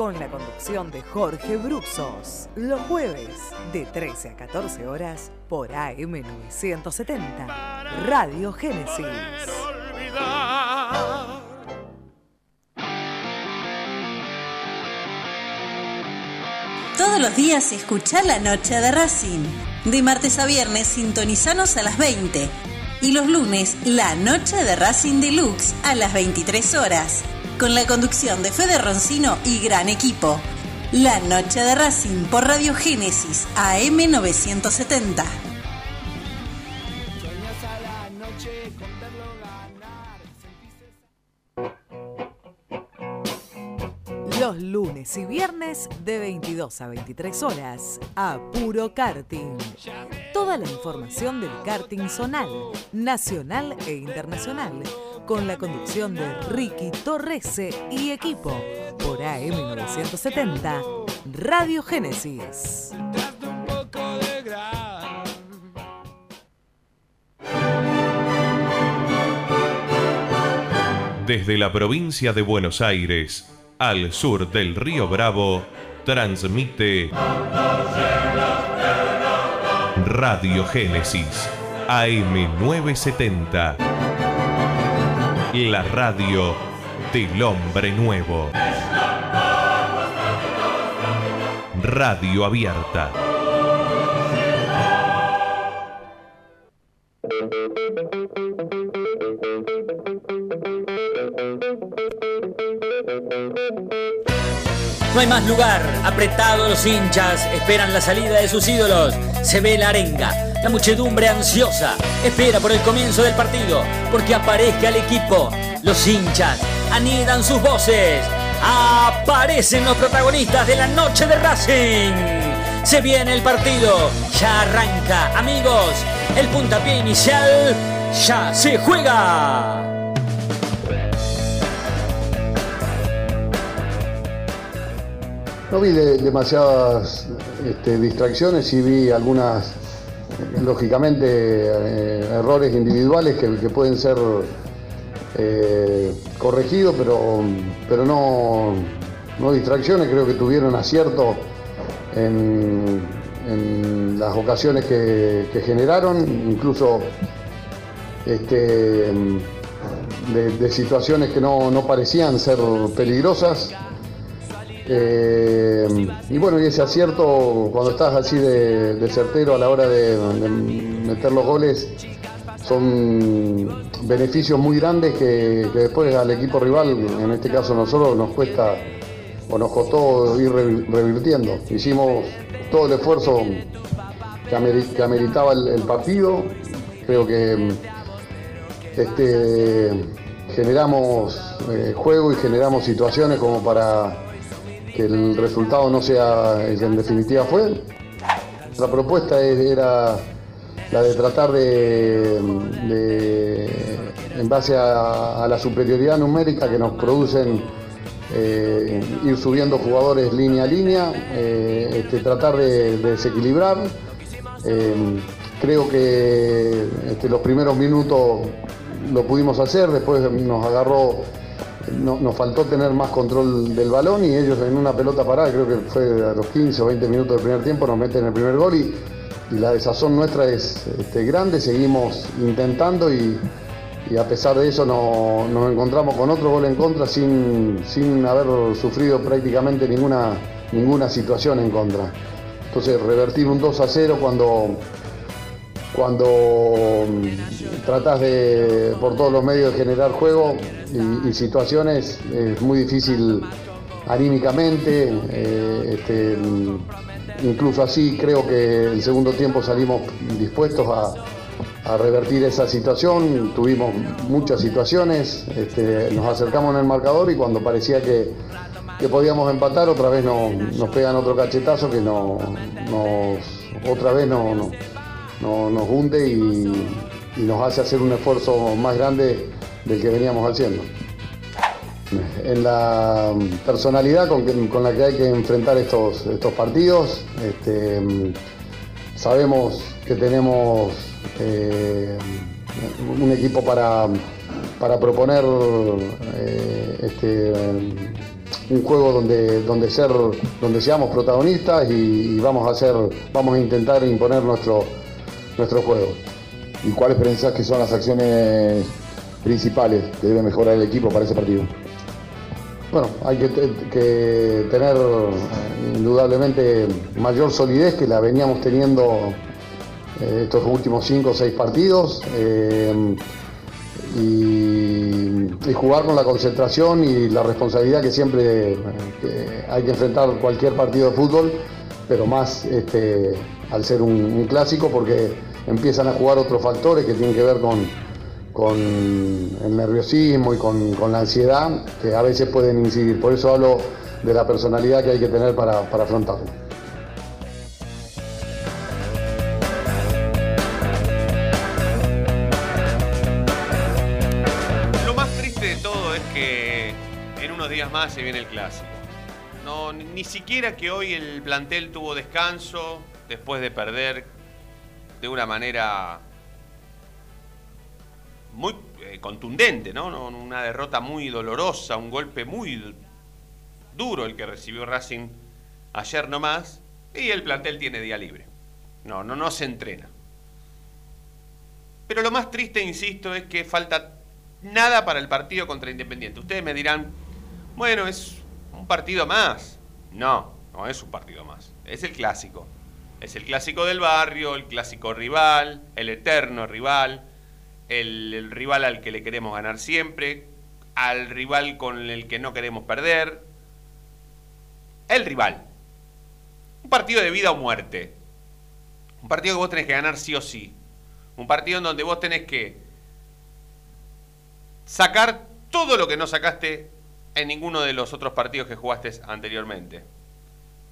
con la conducción de Jorge Bruxos, los jueves de 13 a 14 horas por AM970, Radio Génesis. Todos los días escuchá la noche de Racing. De martes a viernes sintonizanos a las 20. Y los lunes, la noche de Racing Deluxe a las 23 horas. Con la conducción de Fede Roncino y gran equipo. La noche de Racing por Radio Génesis AM970. Los lunes y viernes de 22 a 23 horas a Puro Karting. Toda la información del karting zonal, nacional e internacional, con la conducción de Ricky Torrese y equipo por AM970, Radio Génesis. Desde la provincia de Buenos Aires, al sur del río Bravo, transmite Radio Génesis AM970. La radio del hombre nuevo. Radio abierta. No hay más lugar, apretado los hinchas, esperan la salida de sus ídolos. Se ve la arenga, la muchedumbre ansiosa, espera por el comienzo del partido, porque aparezca el equipo. Los hinchas anidan sus voces. Aparecen los protagonistas de la noche de Racing. Se viene el partido, ya arranca, amigos. El puntapié inicial ya se juega. No vi de- demasiadas este, distracciones y vi algunas, lógicamente, eh, errores individuales que, pueden ser eh, corregidos, pero, pero no, no distracciones. Creo que tuvieron acierto en, las ocasiones que, que generaron, incluso este, de, de situaciones que no, no parecían ser peligrosas. Eh, y bueno, y ese acierto, cuando estás así de, certero a la hora de, meter los goles, son beneficios muy grandes que, después al equipo rival, en este caso nosotros, nos cuesta o nos costó ir re- revirtiendo. Hicimos todo el esfuerzo que, ameri- que ameritaba el, el partido. Creo que este, generamos eh, juego y generamos situaciones como para el resultado no sea el que en definitiva fue. La propuesta es- era la de tratar de, en base a, la superioridad numérica que nos producen eh, ir subiendo jugadores línea a línea, eh, este, tratar de, de desequilibrar. Eh, creo que este, los primeros minutos lo pudimos hacer, después nos agarró, no- nos faltó tener más control del balón y ellos en una pelota parada, creo que fue a los 15 o 20 minutos del primer tiempo, nos meten el primer gol y, la desazón nuestra es este, grande, seguimos intentando y, a pesar de eso no- nos encontramos con otro gol en contra sin, sin haber sufrido prácticamente ninguna, ninguna situación en contra. Entonces revertir un 2 a 0 cuando, cuando mm, tratas de por todos los medios de generar juego y, situaciones es muy difícil anímicamente. eh, este, mm, incluso así creo que el segundo tiempo salimos dispuestos a, revertir esa situación. Tuvimos muchas situaciones, este, nos acercamos en el marcador y cuando parecía que, que podíamos empatar, otra vez no- nos pegan otro cachetazo que no, nos, otra vez no- no- nos hunde y, y nos hace hacer un esfuerzo más grande del que veníamos haciendo. En la personalidad con, la que hay que enfrentar estos, estos partidos, este, sabemos que tenemos eh, un equipo para, para proponer eh, este, un juego donde, donde, ser, donde seamos protagonistas y, vamos, a hacer, vamos a intentar imponer nuestro, nuestro juego. ¿Y cuáles pensás que son las acciones principales que debe mejorar el equipo para ese partido? Bueno, hay que, tener eh, indudablemente mayor solidez que la veníamos teniendo eh, estos últimos cinco o seis partidos. Eh, y, jugar con la concentración y la responsabilidad que siempre hay que enfrentar cualquier partido de fútbol, pero más este, al ser un, clásico porque empiezan a jugar otros factores que tienen que ver con, con el nerviosismo y con, la ansiedad que a veces pueden incidir. Por eso hablo de la personalidad que hay que tener para, para afrontarlo. más se viene el clásico. No, ni siquiera que hoy el plantel tuvo descanso después de perder de una manera muy eh, contundente, ¿no? Una derrota muy dolorosa, un golpe muy duro el que recibió Racing ayer nomás, y el plantel tiene día libre. No, no, no se entrena. Pero lo más triste, insisto, es que falta nada para el partido contra Independiente. Ustedes me dirán, bueno, es un partido más. No, no es un partido más. Es el clásico. Es el clásico del barrio, el clásico rival, el eterno rival, el, rival al que le queremos ganar siempre, al rival con el que no queremos perder. El rival. Un partido de vida o muerte. Un partido que vos tenés que ganar sí o sí. Un partido en donde vos tenés que sacar todo lo que no sacaste en ninguno de los otros partidos que jugaste anteriormente.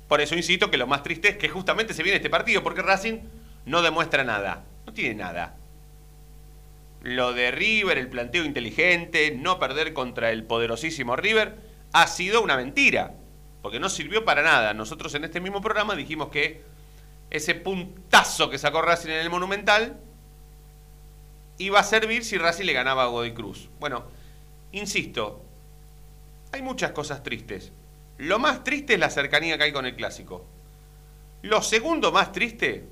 Por eso insisto que lo más triste es que justamente se viene este partido, porque Racing no demuestra nada, no tiene nada. Lo de River, el planteo inteligente, no perder contra el poderosísimo River, ha sido una mentira, porque no sirvió para nada. Nosotros en este mismo programa dijimos que ese puntazo que sacó Racing en el Monumental iba a servir si Racing le ganaba a Godoy Cruz. Bueno, insisto, hay muchas cosas tristes. Lo más triste es la cercanía que hay con el clásico. Lo segundo más triste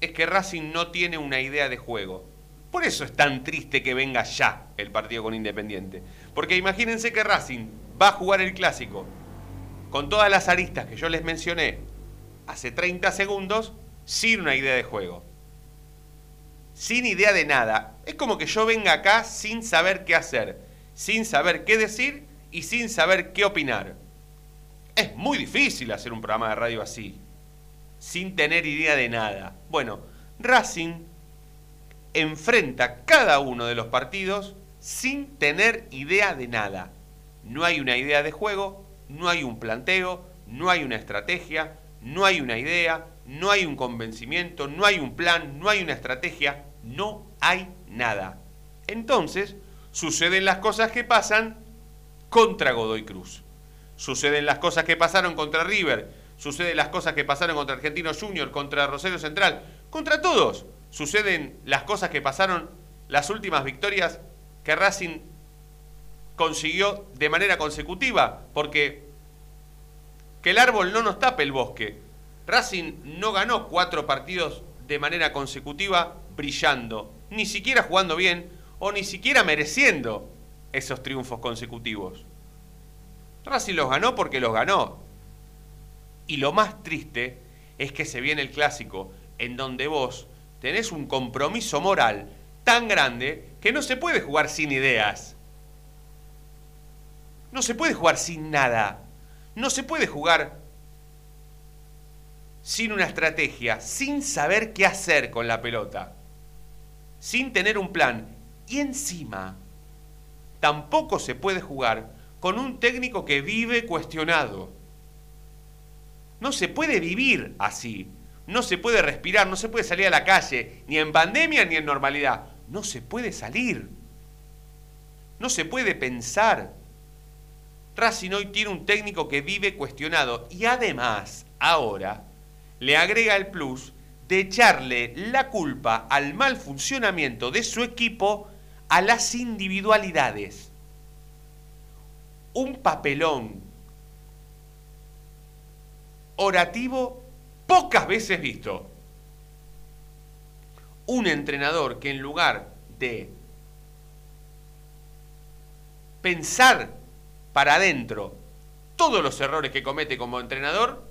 es que Racing no tiene una idea de juego. Por eso es tan triste que venga ya el partido con Independiente. Porque imagínense que Racing va a jugar el clásico con todas las aristas que yo les mencioné hace 30 segundos sin una idea de juego. Sin idea de nada. Es como que yo venga acá sin saber qué hacer, sin saber qué decir y sin saber qué opinar. Es muy difícil hacer un programa de radio así, sin tener idea de nada. Bueno, Racing enfrenta cada uno de los partidos sin tener idea de nada. No hay una idea de juego, no hay un planteo, no hay una estrategia, no hay una idea, no hay un convencimiento, no hay un plan, no hay una estrategia, no hay nada. Entonces, suceden las cosas que pasan contra Godoy Cruz. Suceden las cosas que pasaron contra River, suceden las cosas que pasaron contra Argentino Junior, contra Rosario Central, contra todos. Suceden las cosas que pasaron las últimas victorias que Racing consiguió de manera consecutiva, porque que el árbol no nos tape el bosque. Racing no ganó cuatro partidos de manera consecutiva brillando, ni siquiera jugando bien o ni siquiera mereciendo esos triunfos consecutivos. Racing los ganó porque los ganó. Y lo más triste es que se viene el clásico en donde vos tenés un compromiso moral tan grande que no se puede jugar sin ideas. No se puede jugar sin nada. No se puede jugar sin una estrategia, sin saber qué hacer con la pelota, sin tener un plan. Y encima, tampoco se puede jugar con un técnico que vive cuestionado. No se puede vivir así. No se puede respirar, no se puede salir a la calle, ni en pandemia ni en normalidad. No se puede salir. No se puede pensar. Racing hoy tiene un técnico que vive cuestionado y además, ahora, le agrega el plus de echarle la culpa al mal funcionamiento de su equipo a las individualidades. Un papelón orativo pocas veces visto. Un entrenador que en lugar de pensar para adentro todos los errores que comete como entrenador,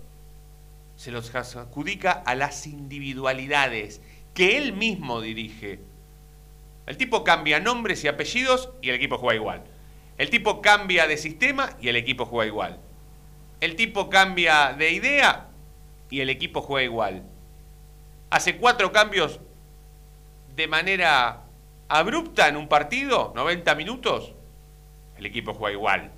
se los adjudica a las individualidades que él mismo dirige. El tipo cambia nombres y apellidos y el equipo juega igual. El tipo cambia de sistema y el equipo juega igual. El tipo cambia de idea y el equipo juega igual. Hace cuatro cambios de manera abrupta en un partido, 90 minutos, el equipo juega igual.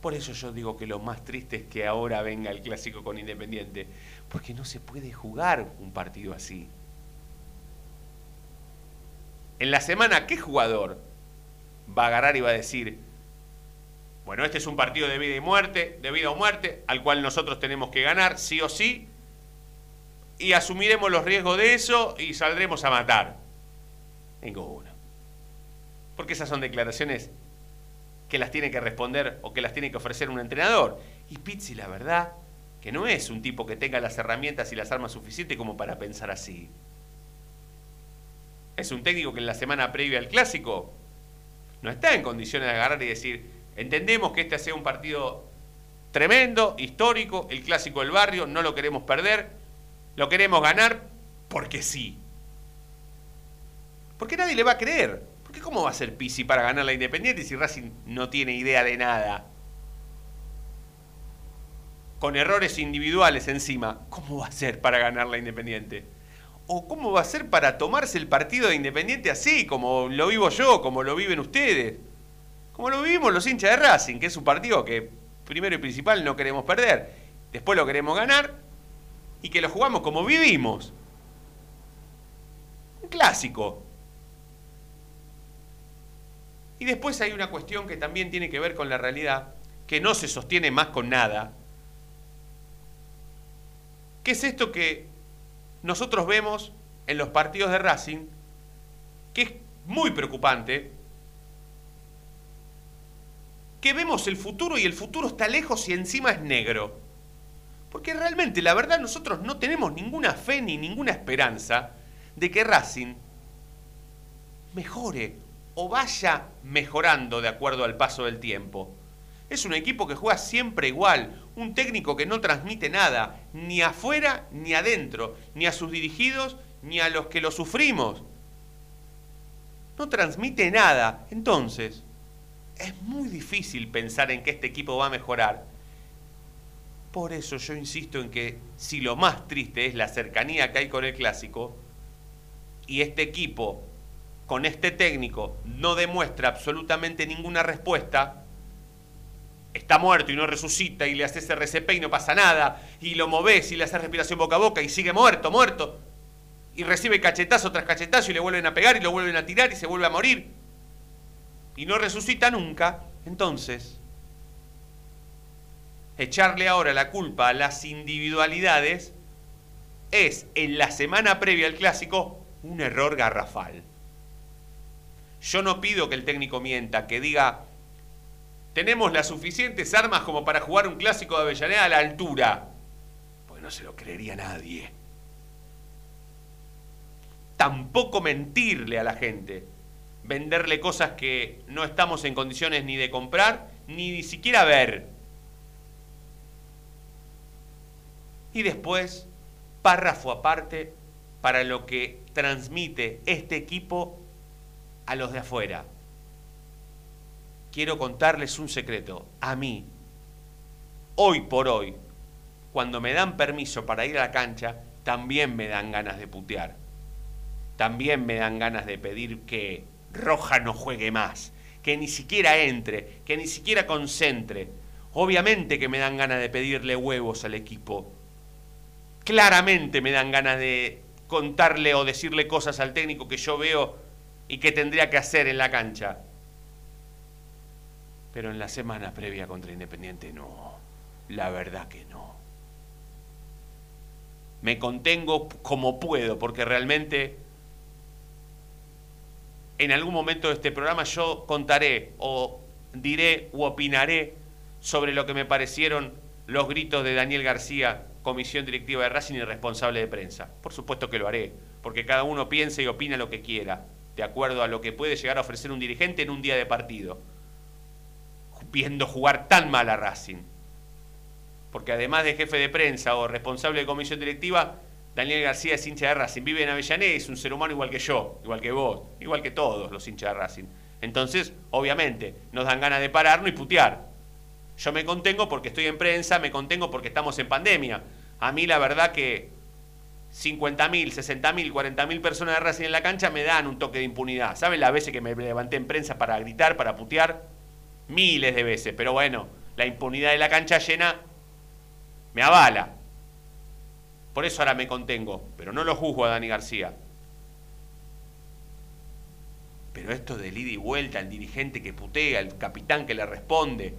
Por eso yo digo que lo más triste es que ahora venga el clásico con Independiente, porque no se puede jugar un partido así. En la semana, ¿qué jugador va a agarrar y va a decir, bueno, este es un partido de vida y muerte, de vida o muerte, al cual nosotros tenemos que ganar, sí o sí, y asumiremos los riesgos de eso y saldremos a matar? Ninguno. Porque esas son declaraciones que las tiene que responder o que las tiene que ofrecer un entrenador. Y Pizzi, la verdad, que no es un tipo que tenga las herramientas y las armas suficientes como para pensar así. Es un técnico que en la semana previa al clásico no está en condiciones de agarrar y decir, entendemos que este sea un partido tremendo, histórico, el clásico del barrio, no lo queremos perder, lo queremos ganar porque sí. Porque nadie le va a creer. Porque ¿cómo va a ser Pisi para ganar la Independiente si Racing no tiene idea de nada? Con errores individuales encima, ¿cómo va a ser para ganar la Independiente? ¿O cómo va a ser para tomarse el partido de Independiente así, como lo vivo yo, como lo viven ustedes? Como lo vivimos los hinchas de Racing, que es un partido que primero y principal no queremos perder, después lo queremos ganar y que lo jugamos como vivimos. Un clásico, y después hay una cuestión que también tiene que ver con la realidad, que no se sostiene más con nada, que es esto que nosotros vemos en los partidos de Racing, que es muy preocupante, que vemos el futuro y el futuro está lejos y encima es negro. Porque realmente, la verdad, nosotros no tenemos ninguna fe ni ninguna esperanza de que Racing mejore o vaya mejorando de acuerdo al paso del tiempo. Es un equipo que juega siempre igual, un técnico que no transmite nada, ni afuera ni adentro, ni a sus dirigidos, ni a los que lo sufrimos. No transmite nada. Entonces, es muy difícil pensar en que este equipo va a mejorar. Por eso yo insisto en que si lo más triste es la cercanía que hay con el clásico, y este equipo con este técnico no demuestra absolutamente ninguna respuesta, está muerto y no resucita y le haces RCP y no pasa nada, y lo moves y le haces respiración boca a boca y sigue muerto, muerto, y recibe cachetazo tras cachetazo y le vuelven a pegar y lo vuelven a tirar y se vuelve a morir, y no resucita nunca, entonces, echarle ahora la culpa a las individualidades es en la semana previa al clásico un error garrafal. Yo no pido que el técnico mienta, que diga, tenemos las suficientes armas como para jugar un clásico de Avellaneda a la altura. Porque no se lo creería nadie. Tampoco mentirle a la gente, venderle cosas que no estamos en condiciones ni de comprar, ni ni siquiera ver. Y después, párrafo aparte, para lo que transmite este equipo a los de afuera. Quiero contarles un secreto. A mí, hoy por hoy, cuando me dan permiso para ir a la cancha, también me dan ganas de putear. También me dan ganas de pedir que Roja no juegue más, que ni siquiera entre, que ni siquiera concentre. Obviamente que me dan ganas de pedirle huevos al equipo. Claramente me dan ganas de contarle o decirle cosas al técnico que yo veo y qué tendría que hacer en la cancha. Pero en la semana previa contra Independiente no, la verdad que no. Me contengo como puedo, porque realmente en algún momento de este programa yo contaré o diré u opinaré sobre lo que me parecieron los gritos de Daniel García, comisión directiva de Racing y responsable de prensa. Por supuesto que lo haré, porque cada uno piensa y opina lo que quiera, de acuerdo a lo que puede llegar a ofrecer un dirigente en un día de partido, viendo jugar tan mal a Racing. Porque además de jefe de prensa o responsable de comisión directiva, Daniel García es hincha de Racing, vive en Avellaneda, es un ser humano igual que yo, igual que vos, igual que todos los hinchas de Racing. Entonces, obviamente, nos dan ganas de pararnos y putear. Yo me contengo porque estoy en prensa, me contengo porque estamos en pandemia. A mí la verdad que 50.000, 60.000, 40.000 personas de Racing en la cancha me dan un toque de impunidad. ¿Saben las veces que me levanté en prensa para gritar, para putear? Miles de veces, pero bueno, la impunidad de la cancha llena me avala. Por eso ahora me contengo, pero no lo juzgo a Dani García. Pero esto del ida y vuelta, el dirigente que putea, el capitán que le responde,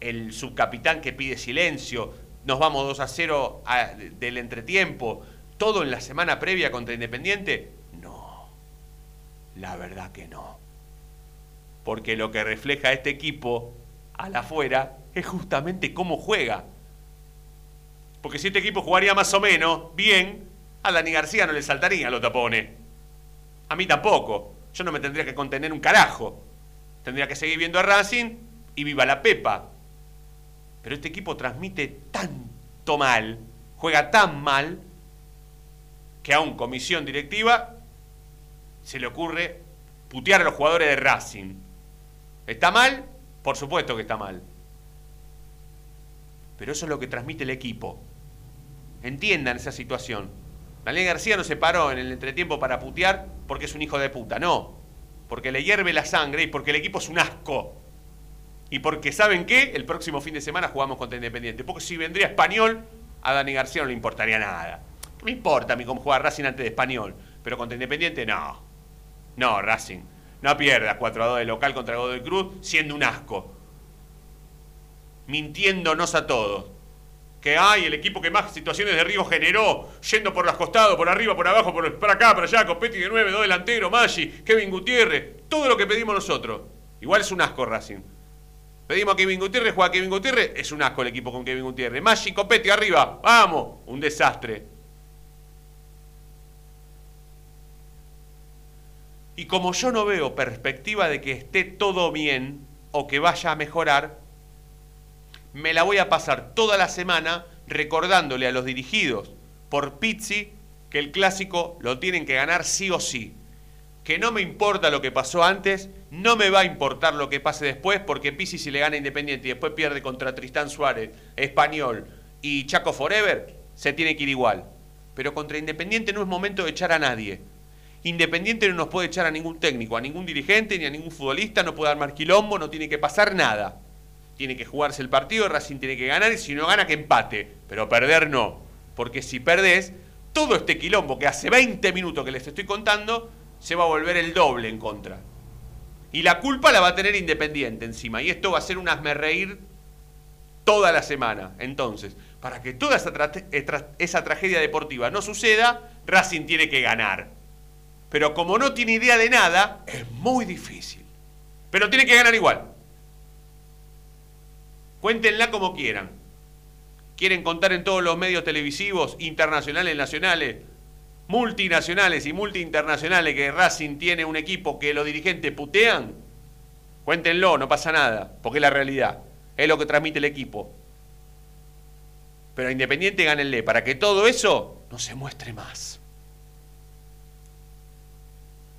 el subcapitán que pide silencio, nos vamos 2 a 0 del entretiempo, todo en la semana previa contra Independiente, no, la verdad que no. Porque lo que refleja este equipo a la afuera es justamente cómo juega. Porque si este equipo jugaría más o menos bien, a Dani García no le saltaría los tapones. A mí tampoco. Yo no me tendría que contener un carajo. Tendría que seguir viendo a Racing y viva la Pepa. Pero este equipo transmite tanto mal, juega tan mal, que a un comisión directiva se le ocurre putear a los jugadores de Racing. ¿Está mal? Por supuesto que está mal. Pero eso es lo que transmite el equipo. Entiendan esa situación. Daniel García no se paró en el entretiempo para putear porque es un hijo de puta, no. Porque le hierve la sangre y porque el equipo es un asco. Y porque, ¿saben qué? El próximo fin de semana jugamos contra Independiente. Porque si vendría Español, a Dani García no le importaría nada. ¿Qué me importa a mí cómo jugar Racing antes de Español? Pero contra Independiente, no. No, Racing. No pierdas 4 a 2 de local contra Godoy Cruz siendo un asco. Mintiéndonos a todos. Que hay el equipo que más situaciones de riesgo generó, yendo por los costados, por arriba, por abajo, por, acá, por allá, Copetti de 9, dos delanteros, Maggi, Kevin Gutiérrez, todo lo que pedimos nosotros. Igual es un asco Racing. Pedimos a Kevin Gutiérrez, juega Kevin Gutiérrez, es un asco el equipo con Kevin Gutiérrez. Maggi, Copetti arriba, vamos, un desastre. Y como yo no veo perspectiva de que esté todo bien o que vaya a mejorar, me la voy a pasar toda la semana recordándole a los dirigidos por Pizzi que el clásico lo tienen que ganar sí o sí. Que no me importa lo que pasó antes, no me va a importar lo que pase después, porque Pizzi si le gana Independiente y después pierde contra Tristán Suárez, Español y Chaco Forever, se tiene que ir igual. Pero contra Independiente no es momento de echar a nadie. Independiente no nos puede echar a ningún técnico, a ningún dirigente, ni a ningún futbolista, no puede armar quilombo, no tiene que pasar nada. Tiene que jugarse el partido, Racing tiene que ganar y si no gana que empate, pero perder no. Porque si perdés, todo este quilombo que hace 20 minutos que les estoy contando, se va a volver el doble en contra. Y la culpa la va a tener Independiente encima. Y esto va a ser un asme reír toda la semana. Entonces, para que toda esa, esa tragedia deportiva no suceda, Racing tiene que ganar. Pero como no tiene idea de nada, es muy difícil. Pero tiene que ganar igual. Cuéntenla como quieran. Quieren contar en todos los medios televisivos, internacionales, nacionales, multinacionales y multiinternacionales que Racing tiene un equipo que los dirigentes putean. Cuéntenlo, no pasa nada, porque es la realidad. Es lo que transmite el equipo. Pero Independiente gánenle para que todo eso no se muestre más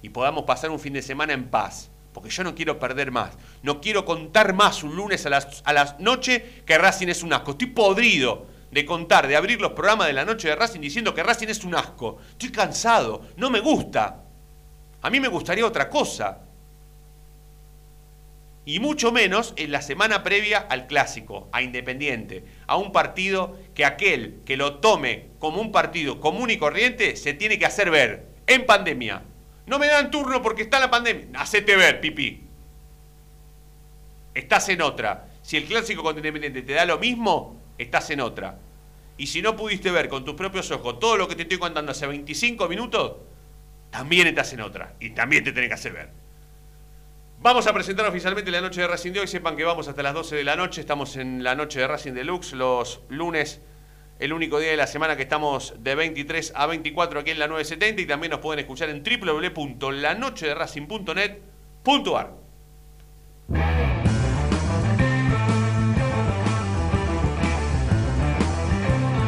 y podamos pasar un fin de semana en paz. Porque yo no quiero perder más. No quiero contar más un lunes a las, a las noche que Racing es un asco. Estoy podrido de contar, de abrir los programas de la noche de Racing diciendo que Racing es un asco. Estoy cansado. No me gusta. A mí me gustaría otra cosa. Y mucho menos en la semana previa al clásico, a Independiente, a un partido que aquel que lo tome como un partido común y corriente se tiene que hacer ver en pandemia, no me dan turno porque está la pandemia. Hacete ver, pipí. Estás en otra. Si el clásico contra te da lo mismo, estás en otra. Y si no pudiste ver con tus propios ojos todo lo que te estoy contando hace 25 minutos, también estás en otra. Y también te tenés que hacer ver. Vamos a presentar oficialmente la noche de Racing de hoy. Sepan que vamos hasta las 12 de la noche. Estamos en la noche de Racing Deluxe los lunes, el único día de la semana que estamos de 23 a 24 aquí en la 970 y también nos pueden escuchar en www.lanochederacing.net.ar.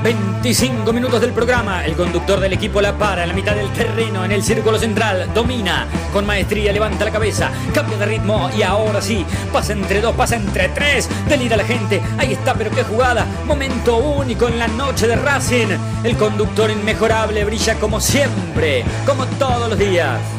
25 minutos del programa. El conductor del equipo la para en la mitad del terreno, en el círculo central. Domina con maestría, levanta la cabeza, cambia de ritmo y ahora sí, pasa entre dos, pasa entre tres. Delira la gente. Ahí está, pero qué jugada. Momento único en la noche de Racing. El conductor inmejorable brilla como siempre, como todos los días.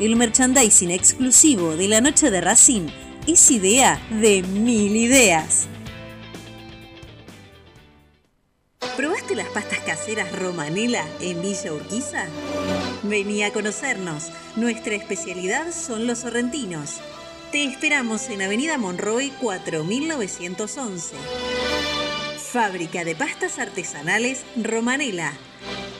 el merchandising exclusivo de la noche de Racing es idea de mil ideas. ¿Probaste las pastas caseras Romanela en Villa Urquiza? Vení a conocernos. Nuestra especialidad son los sorrentinos. Te esperamos en Avenida Monroy 4911. Fábrica de pastas artesanales Romanela.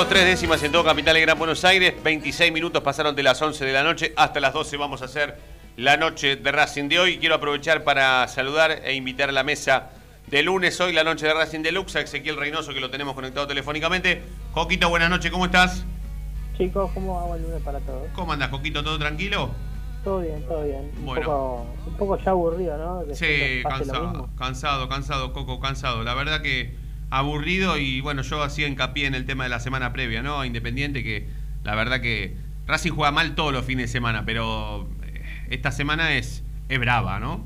Grados 3 décimas en todo Capital y Gran Buenos Aires. 26 minutos pasaron de las 11 de la noche hasta las 12 vamos a hacer la noche de Racing de hoy. Quiero aprovechar para saludar e invitar a la mesa de lunes hoy, la noche de Racing Deluxe, a Ezequiel Reynoso que lo tenemos conectado telefónicamente. Joquito, buenas noches, ¿cómo estás? Chicos, ¿cómo va el lunes para todos? ¿Cómo andas, Joquito? ¿Todo tranquilo? Todo bien, todo bien. Bueno. Un poco, ya aburrido, ¿no? sí, cansado, cansado, cansado, Coco, cansado. La verdad que aburrido y bueno, yo hacía hincapié en el tema de la semana previa, ¿no? Independiente que la verdad que Racing juega mal todos los fines de semana, pero eh, esta semana es, es brava, ¿no?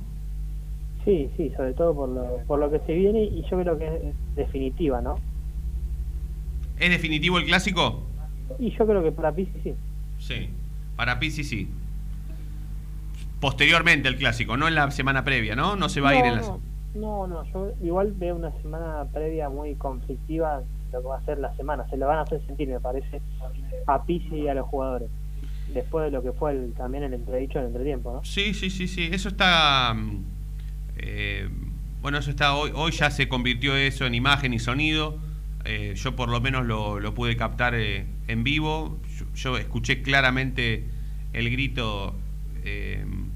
Sí, sí, sobre todo por lo, por lo que se viene y yo creo que es definitiva, ¿no? ¿Es definitivo el clásico? Y yo creo que para Pizzi sí. Sí, para Pizzi sí. Posteriormente el clásico, no en la semana previa, ¿no? No se va a ir en la... No, no, yo igual veo una semana previa muy conflictiva lo que va a ser la semana. Se lo van a hacer sentir, me parece, a Pizzi y a los jugadores. Después de lo que fue el, también el entredicho en el entretiempo, ¿no? Sí, sí, sí, sí. Eso está. Mm, eh, bueno, eso está hoy. Hoy ya se convirtió eso en imagen y sonido. Eh, yo por lo menos lo, pude captar eh, en vivo. Yo, escuché claramente el grito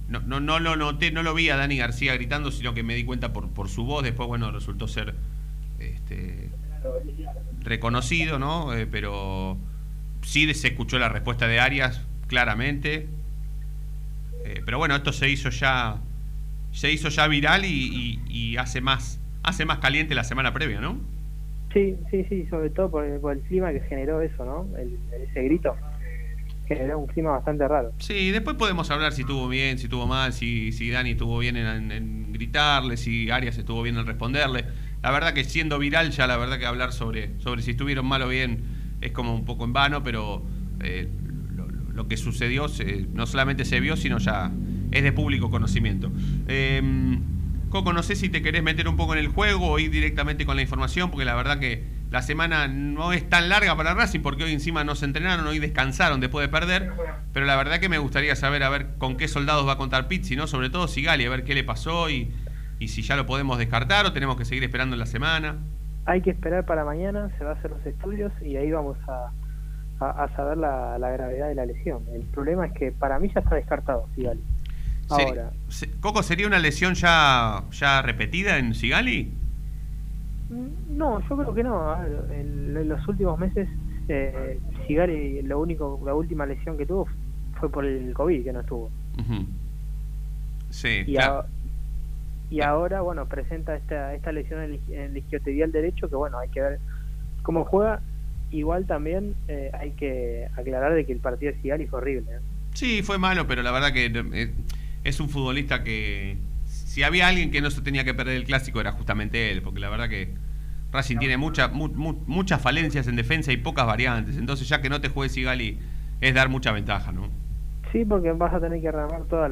no, no, no lo noté, no lo vi a Dani García gritando, sino que me di cuenta por, por su voz. Después, bueno, resultó ser este, reconocido, ¿no? Eh, pero sí se escuchó la respuesta de Arias claramente. Eh, pero bueno, esto se hizo ya se hizo ya viral y, hace más hace más caliente la semana previa, ¿no? Sí, sí, sí, sobre todo por el, clima que generó eso, ¿no? ese grito generó un clima bastante raro. Sí, después podemos hablar si estuvo bien, si estuvo mal, si, si Dani estuvo bien en, gritarle, si Arias estuvo bien en responderle. La verdad que siendo viral ya la verdad que hablar sobre, sobre si estuvieron mal o bien es como un poco en vano, pero eh, lo, que sucedió no solamente se vio, sino ya es de público conocimiento. Eh, Coco, no sé si te querés meter un poco en el juego o ir directamente con la información, porque la verdad que la semana no es tan larga para Racing, porque hoy encima no se entrenaron, hoy descansaron después de perder, pero la verdad que me gustaría saber a ver con qué soldados va a contar Pizzi, ¿no? Sobre todo Sigali, a ver qué le pasó y, y si ya lo podemos descartar o tenemos que seguir esperando en la semana. Hay que esperar para mañana, se va a hacer los estudios y ahí vamos a, a, a saber la, la gravedad de la lesión. El problema es que para mí ya está descartado Sigali. Ahora, Coco, ¿sería una lesión ya, ya repetida en Sigali? No, yo creo que no. En, en los últimos meses, eh, Sigali, lo único, la última lesión que tuvo fue por el COVID, que no estuvo. Sí, Y, claro. a- y ahora, bueno, presenta esta, esta lesión en el, en el isquiotibial derecho, que bueno, hay que ver cómo juega. Igual también eh, hay que aclarar de que el partido de Sigali fue horrible. ¿eh? Sí, fue malo, pero la verdad que eh, es un futbolista que si había alguien que no se tenía que perder el clásico era justamente él, porque la verdad que Racing tiene mucha, mu- mu- muchas falencias en defensa y pocas variantes, entonces ya que no te juegue Sigali es dar mucha ventaja, ¿no? Sí, porque vas a tener que armar todo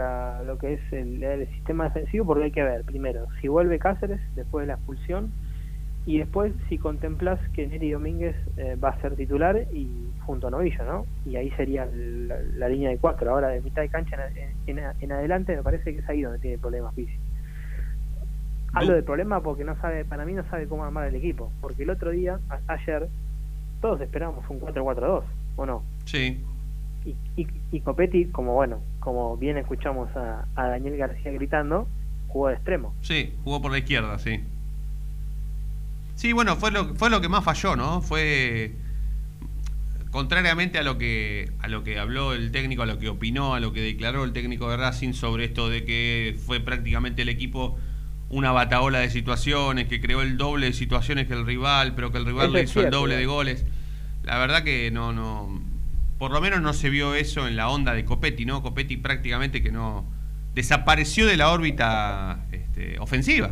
lo que es el, sistema defensivo, porque hay que ver, primero, si vuelve Cáceres después de la expulsión, y después si contemplas que Neri Domínguez eh, va a ser titular y junto a Novillo, ¿no? Y ahí sería la, línea de cuatro. Ahora, de mitad de cancha en adelante, me parece que es ahí donde tiene problemas físicos. Hablo de problema porque no sabe, para mí no sabe cómo armar el equipo. Porque el otro día, a- ayer, todos esperábamos un 4-4-2, ¿o no? Sí. y, y, y Copetti, como bueno, como bien escuchamos a, a Daniel García gritando, jugó de extremo. Sí, jugó por la izquierda, sí. Sí, bueno, fue lo, fue lo que más falló, ¿no? Fue contrariamente a lo que a lo que habló el técnico, a lo que opinó, a lo que declaró el técnico de Racing sobre esto de que fue prácticamente el equipo una bataola de situaciones, que creó el doble de situaciones que el rival, pero que el rival le hizo el doble de goles. La verdad que no no por lo menos no se vio eso en la onda de Copetti, ¿no? Copetti prácticamente que no desapareció de la órbita este, ofensiva.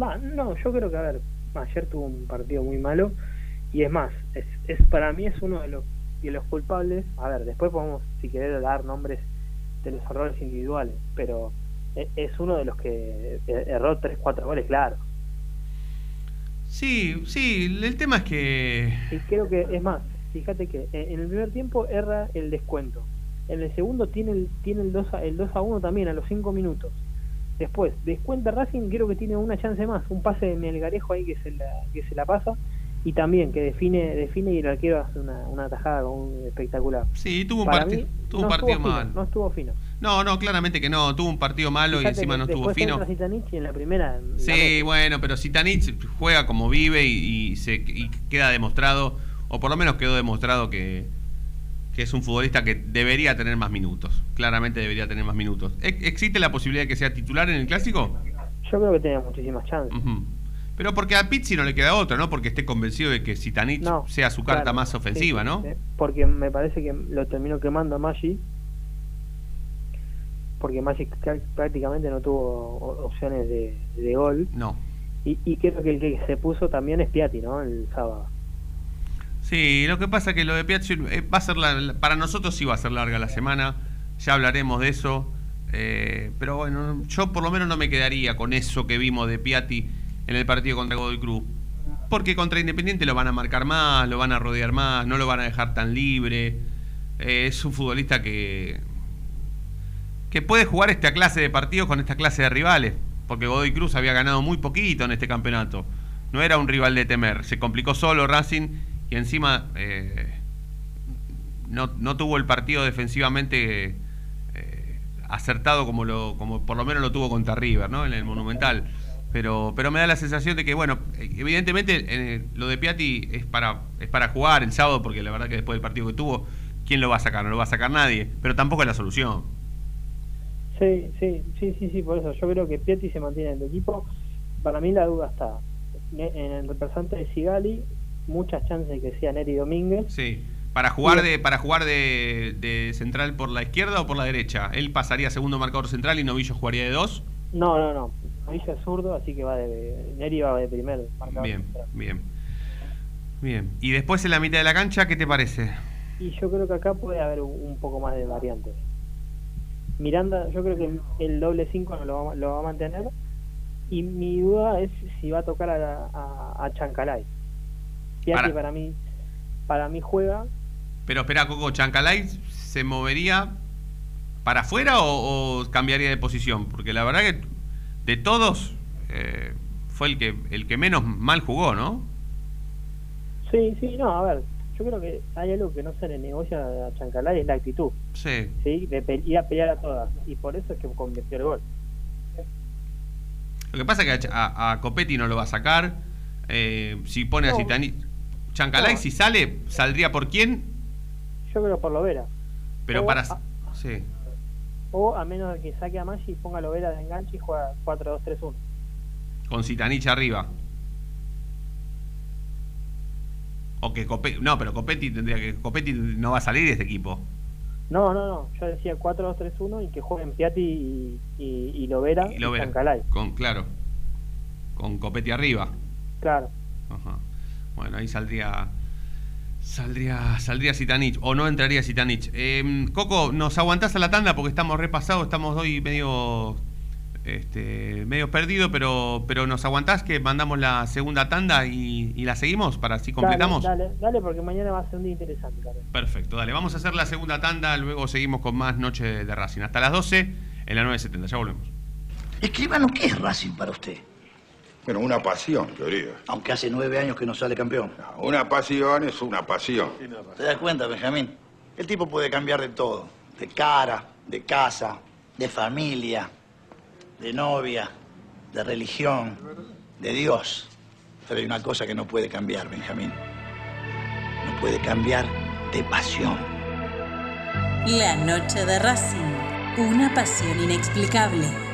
Va, no, yo creo que, a ver, ayer tuvo un partido muy malo y es más, es, es para mí es uno de los, de los culpables. A ver, después podemos, si querer, dar nombres de los errores individuales, pero es uno de los que eh, erró 3, 4 goles, claro. Sí, sí, el tema es que Y creo que, es más, fíjate que eh, en el primer tiempo erra el descuento. En el segundo tiene el, tiene el 2 a, el 2 a 1 también a los 5 minutos. Después, descuenta Racing, creo que tiene una chance más, un pase de Melgarejo ahí que se la, que se la pasa y también que define define y el arquero hace una, una tajada con un espectacular. Sí, tuvo un Para partido- mí, tuvo un no partido estuvo fino, mal. no estuvo fino. No, no, claramente que no. Tuvo un partido malo y encima no estuvo fino. en la primera Sí, bueno, pero Sitanich juega como vive y, y se y queda demostrado, o por lo menos quedó demostrado que, que es un futbolista que debería tener más minutos. Claramente debería tener más minutos. ¿E- ¿Existe la posibilidad de que sea titular en el clásico? Yo creo que tenía muchísimas chances. Pero porque a Pizzi no le queda otra, ¿no? Porque esté convencido de que Sitanich No, sea su carta claro, más ofensiva, sí, ¿no? Porque me parece que lo terminó quemando a Maggi. Porque Maggi cr- prácticamente no tuvo opciones de, de gol. No. Y, y creo que el que se puso también es Piatti, ¿no? El sábado. Sí, lo que pasa es que lo de Piazzi eh, va a ser la- para nosotros sí va a ser larga la semana, ya hablaremos de eso, eh, pero bueno, yo por lo menos no me quedaría con eso que vimos de Piatti en el partido contra Godoy Cruz, porque contra Independiente lo van a marcar más, lo van a rodear más, no lo van a dejar tan libre, eh, es un futbolista que que puede jugar esta clase de partidos con esta clase de rivales, porque Godoy Cruz había ganado muy poquito en este campeonato. No era un rival de temer, se complicó solo Racing y encima eh, no, no tuvo el partido defensivamente eh, acertado como lo como por lo menos lo tuvo contra River, ¿no? En el Monumental. Pero, pero me da la sensación de que, bueno, evidentemente eh, lo de Piatti es para, es para jugar el sábado, porque la verdad que después del partido que tuvo, ¿quién lo va a sacar? No lo va a sacar nadie, pero tampoco es la solución. Sí, sí, sí, sí, sí, por eso. Yo creo que Piatti se mantiene en el equipo. Para mí la duda está en el representante de Sigali, muchas chances de que sea Neri Domínguez. Sí. Para jugar de para jugar de, de central por la izquierda o por la derecha. Él pasaría segundo marcador central y Novillo jugaría de dos. No, no, no. Novillo es zurdo, así que va de Neri va de primer marcador Bien, central. bien. Bien. Y después en la mitad de la cancha, ¿qué te parece? Y yo creo que acá puede haber un, un poco más de variantes. Miranda, yo creo que el doble 5 no lo va, lo va a mantener. Y mi duda es si va a tocar a, a, a Chancalay. Piatti Para. para mí, para mí juega. Pero espera, Coco, ¿Chancalay se movería para afuera o, o cambiaría de posición? Porque la verdad que de todos eh, fue el que, el que menos mal jugó, ¿no? Sí, sí, no, a ver. Yo creo que hay algo que no se le negocia a Chancalay, es la actitud. Sí. ¿sí? De pe- ir a pelear a todas. Y por eso es que convirtió el gol. Lo que pasa es que a, Copetti no lo va a sacar. Eh, si pone a. Citani... Chancalay, No. si sale, ¿saldría por quién? Yo creo por Lovera. Pero O para... a- Sí. O a menos de que saque a Maggi y ponga Lovera de enganche y juega 4-2-3-1. Con Citanich arriba. O que Copetti... No, pero Copetti tendría que... Copetti no va a salir de este equipo. No, no, no. Yo decía 4-2-3-1 y que jueguen Piatti y, y, y Lovera Y. Con, claro. Con Copetti arriba. Claro. Ajá. Bueno, ahí saldría. Saldría, saldría Sitanich, o no entraría Sitanich. Eh, Coco, ¿nos aguantás a la tanda? Porque estamos repasados, estamos hoy medio este, medio perdido, pero, pero nos aguantás que mandamos la segunda tanda y, y la seguimos para así completamos. Dale, dale, dale, porque mañana va a ser un día interesante. Dale. Perfecto, dale, vamos a hacer la segunda tanda, luego seguimos con más Noche de Racing. Hasta las 12 en la 9.70, ya volvemos. Escribano, ¿qué es Racing para usted? Bueno, una pasión, querido. Aunque hace nueve años que no sale campeón. Una pasión es una pasión. ¿Te das cuenta, Benjamín? El tipo puede cambiar de todo. De cara, de casa, de familia, de novia, de religión, de Dios. Pero hay una cosa que no puede cambiar, Benjamín. No puede cambiar de pasión. La noche de Racing, una pasión inexplicable.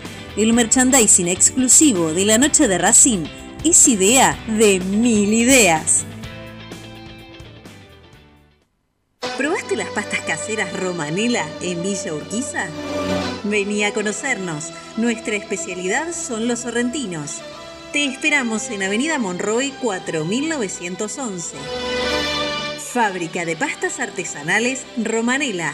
El merchandising exclusivo de la noche de Racing es idea de mil ideas. ¿Probaste las pastas caseras Romanela en Villa Urquiza? Vení a conocernos. Nuestra especialidad son los sorrentinos. Te esperamos en Avenida Monroy 4911. Fábrica de pastas artesanales Romanela.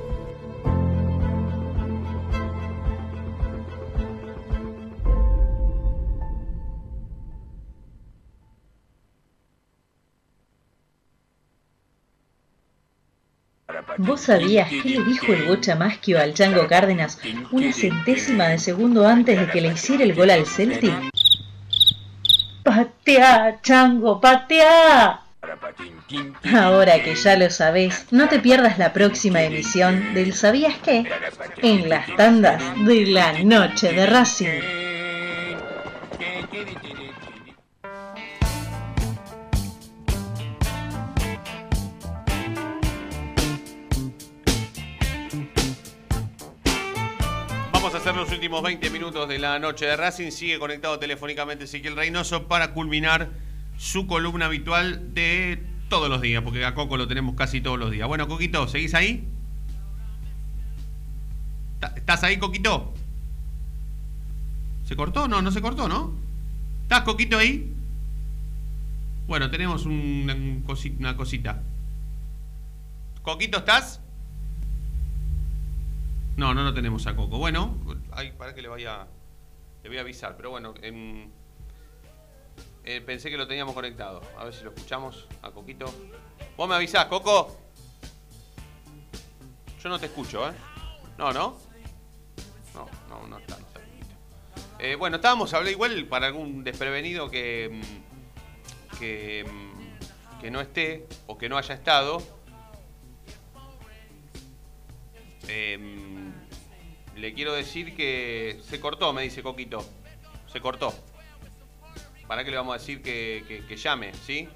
¿Vos sabías qué le dijo el Bocha Maschio al Chango Cárdenas una centésima de segundo antes de que le hiciera el gol al Celtic? ¡Patea, Chango, patea! Ahora que ya lo sabés, no te pierdas la próxima emisión del ¿Sabías qué? En las tandas de la noche de Racing. Hacer los últimos 20 minutos de la noche de Racing. Sigue conectado telefónicamente Ezequiel Reynoso para culminar su columna habitual de todos los días, porque a Coco lo tenemos casi todos los días. Bueno, Coquito, ¿seguís ahí? ¿Estás ahí, Coquito? ¿Se cortó? No, no se cortó, ¿no? ¿Estás, Coquito, ahí? Bueno, tenemos una, cosita. ¿Coquito, estás? No, no lo tenemos a Coco. Bueno, para que le vaya. Le voy a avisar, pero bueno, eh, pensé que lo teníamos conectado. A ver si lo escuchamos a Coquito. Vos me avisás, Coco. Yo no te escucho, ¿eh? No, ¿no? No, no, no está. Eh, bueno, estábamos hablando igual para algún desprevenido que, mm, que, mm, que no esté o que no haya estado. Eh, le quiero decir que se cortó, me dice Coquito. Se cortó. ¿Para qué le vamos a decir que, llame, sí?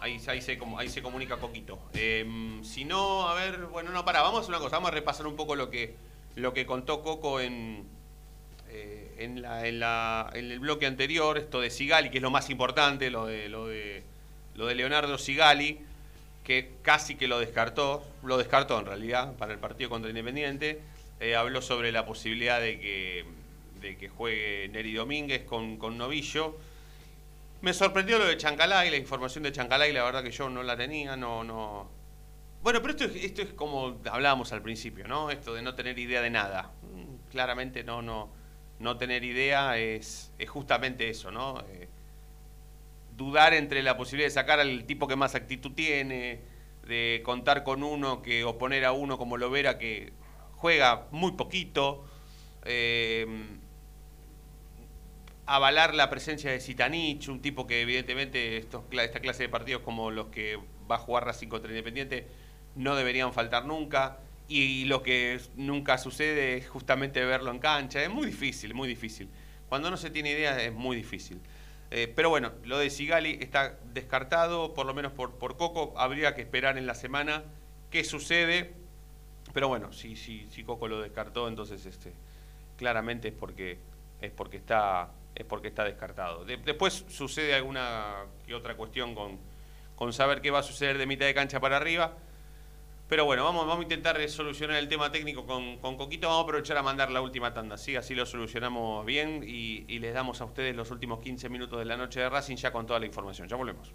Ahí, ahí, se, ahí se comunica Coquito. Em, si no, a ver, bueno, no, para, vamos a una cosa, vamos a repasar un poco lo que, lo que contó Coco en, eh, en, la, en, la, en, el bloque anterior, esto de Sigali, que es lo más importante, lo de, lo de, lo de Leonardo Sigali que casi que lo descartó, lo descartó en realidad para el partido contra Independiente, eh, habló sobre la posibilidad de que, de que juegue Neri Domínguez con, con Novillo. Me sorprendió lo de Chancalay, la información de Chancalay, la verdad que yo no la tenía, no, no. Bueno, pero esto es, esto es como hablábamos al principio, ¿no? Esto de no tener idea de nada. Mm, claramente no, no, no tener idea es, es justamente eso, ¿no? Eh, dudar entre la posibilidad de sacar al tipo que más actitud tiene, de contar con uno que oponer a uno como lo verá que juega muy poquito, eh, avalar la presencia de Zitanich, un tipo que evidentemente estos, esta clase de partidos como los que va a jugar Racing contra Independiente no deberían faltar nunca. Y lo que nunca sucede es justamente verlo en cancha. Es muy difícil, muy difícil. Cuando no se tiene idea es muy difícil. Eh, pero bueno, lo de Sigali está descartado, por lo menos por, por Coco. Habría que esperar en la semana qué sucede. Pero bueno, si, si, si Coco lo descartó, entonces este, claramente es porque, es porque, está, es porque está descartado. después sucede alguna que otra cuestión con, con saber qué va a suceder de mitad de cancha para arriba. Pero bueno, vamos, vamos a intentar solucionar el tema técnico con, Coquito. Vamos a aprovechar a mandar la última tanda, ¿sí? Así lo solucionamos bien y les damos a ustedes los últimos 15 minutos de la noche de Racing ya con toda la información. Ya volvemos.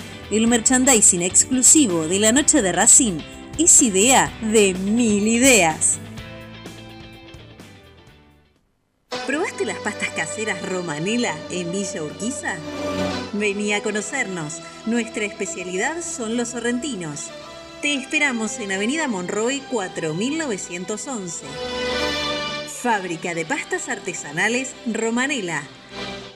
el merchandising exclusivo de la noche de Racing es idea de mil ideas. ¿Probaste las pastas caseras Romanela en Villa Urquiza? Vení a conocernos. Nuestra especialidad son los sorrentinos. Te esperamos en Avenida Monroy 4911. Fábrica de pastas artesanales Romanela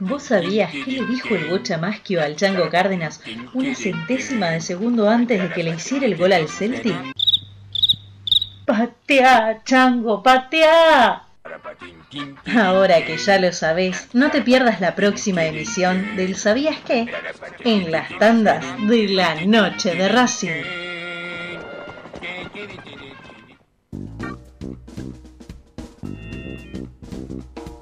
¿Vos sabías qué le dijo el Bocha Maschio al Chango Cárdenas una centésima de segundo antes de que le hiciera el gol al Celtic? ¡Patea, Chango, patea! Ahora que ya lo sabés, no te pierdas la próxima emisión del ¿Sabías qué? En las tandas de la noche de Racing.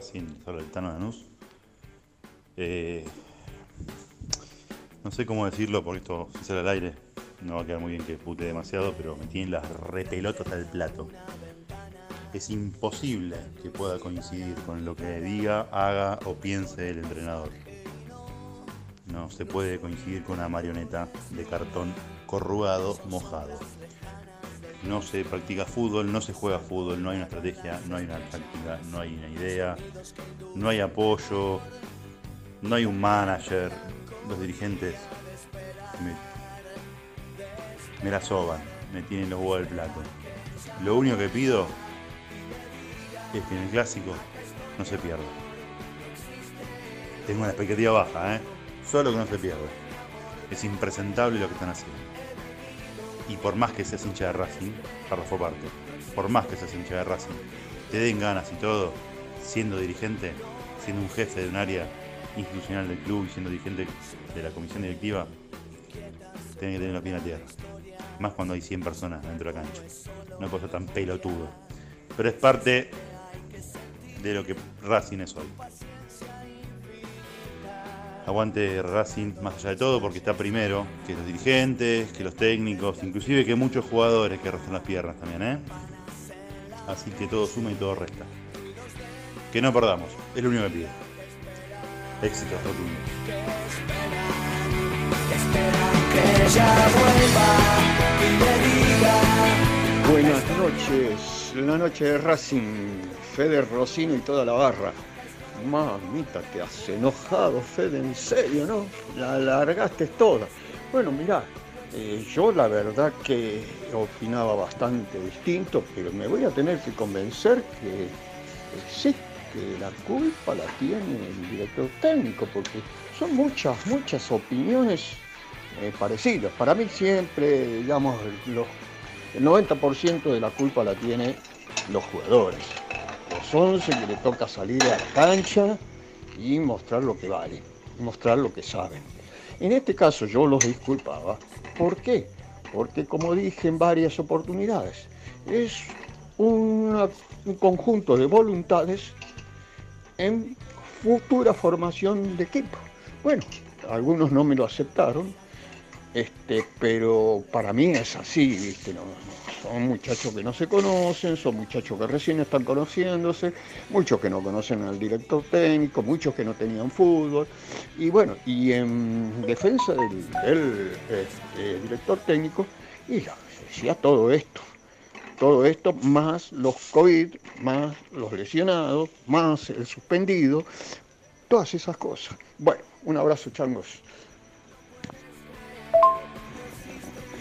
Racing, habla el Tano Danús. Eh, no sé cómo decirlo porque esto se sale al aire, no va a quedar muy bien que pute demasiado, pero me tienen las repelotas al plato. Es imposible que pueda coincidir con lo que diga, haga o piense el entrenador. No se puede coincidir con una marioneta de cartón corrugado, mojado. No se practica fútbol, no se juega fútbol, no hay una estrategia, no hay una táctica, no hay una idea, no hay apoyo, no hay un manager. Los dirigentes me, la soban, me tienen los huevos del plato. Lo único que pido es que en el clásico no se pierda. Tengo una expectativa baja, ¿eh? Solo que no se pierda. Es impresentable lo que están haciendo. Y por más que seas hincha de Racing, párrafo parte, por más que seas hincha de Racing, te den ganas y todo, siendo dirigente, siendo un jefe de un área institucional del club y siendo dirigente de la comisión directiva, tenés que tener la pies en tierra. Más cuando hay 100 personas dentro de la cancha. No cosa tan pelotudo. Pero es parte de lo que Racing es hoy. Aguante Racing más allá de todo porque está primero que los dirigentes, que los técnicos, inclusive que muchos jugadores que arrastran las piernas también, ¿eh? Así que todo suma y todo resta. Que no perdamos, es lo único que pido. Éxito rotundo. Buenas noches, la noche de Racing, Fede Rosino y toda la barra. Mamita, te has enojado, Fede, en serio, ¿no? La largaste toda. Bueno, mirá, eh, yo la verdad que opinaba bastante distinto, pero me voy a tener que convencer que, sí, que la culpa la tiene el director técnico, porque son muchas, muchas opiniones eh, parecidas. Para mí siempre, digamos, el 90% de la culpa la tiene los jugadores. Los 11 que le toca salir a la cancha y mostrar lo que valen, mostrar lo que saben. En este caso yo los disculpaba. ¿Por qué? Porque como dije en varias oportunidades, es un conjunto de voluntades en futura formación de equipo. Bueno, algunos no me lo aceptaron, este, pero para mí es así, ¿viste? No, son muchachos que no se conocen, son muchachos que recién están conociéndose, muchos que no conocen al director técnico, muchos que no tenían fútbol. Y bueno, y en defensa del, este, director técnico, y ya, decía todo esto. Todo esto más los COVID, más los lesionados, más el suspendido, todas esas cosas. Bueno, un abrazo, changos.